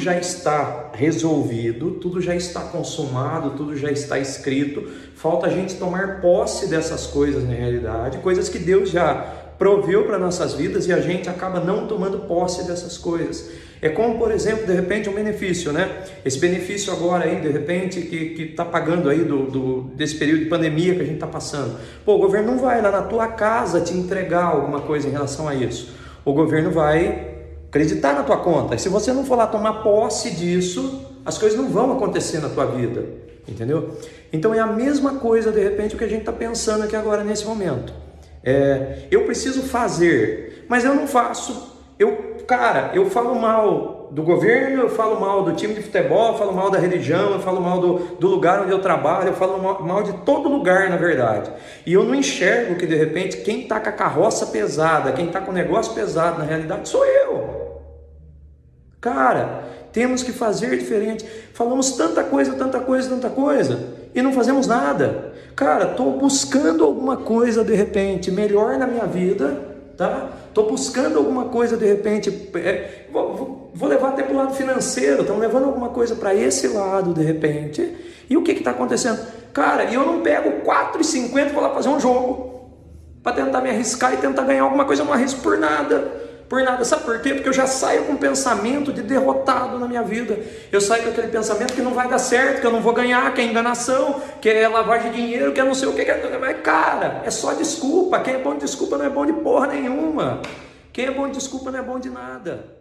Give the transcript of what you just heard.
já está resolvido, tudo já está consumado, tudo já está escrito. Falta a gente tomar posse dessas coisas na realidade, coisas que Deus já proveu para nossas vidas e a gente acaba não tomando posse dessas coisas. É como, por exemplo, de repente um benefício, né? Esse benefício agora aí, de repente, que está pagando aí do, do, desse período de pandemia que a gente está passando. Pô, o governo não vai lá na tua casa te entregar alguma coisa em relação a isso. O governo vai acreditar na tua conta. E se você não for lá tomar posse disso, as coisas não vão acontecer na tua vida. Entendeu? Então é a mesma coisa, de repente, o que a gente está pensando aqui agora nesse momento. É, eu preciso fazer, mas eu não faço. Eu, cara, eu falo mal do governo, eu falo mal do time de futebol, eu falo mal da religião, eu falo mal do, do lugar onde eu trabalho, eu falo mal, mal de todo lugar, na verdade. E eu não enxergo que de repente quem está com a carroça pesada, quem está com o negócio pesado na realidade sou eu. Cara, temos que fazer diferente. Falamos tanta coisa, tanta coisa, tanta coisa e não fazemos nada. Cara, estou buscando alguma coisa de repente melhor na minha vida tá? Estou buscando alguma coisa de repente, é, vou, vou, levar até para o lado financeiro, estão levando alguma coisa para esse lado de repente. E o que está acontecendo? Cara, eu não pego 4,50 e vou lá fazer um jogo para tentar me arriscar e tentar ganhar alguma coisa, eu não arrisco por nada por nada. Sabe por quê? Porque eu já saio com um pensamento de derrotado na minha vida. Eu saio com aquele pensamento que não vai dar certo, que eu não vou ganhar, que é enganação, que é lavagem de dinheiro, que é não sei o que. é... Mas, cara, é só desculpa. Quem é bom de desculpa não é bom de porra nenhuma. Quem é bom de desculpa não é bom de nada.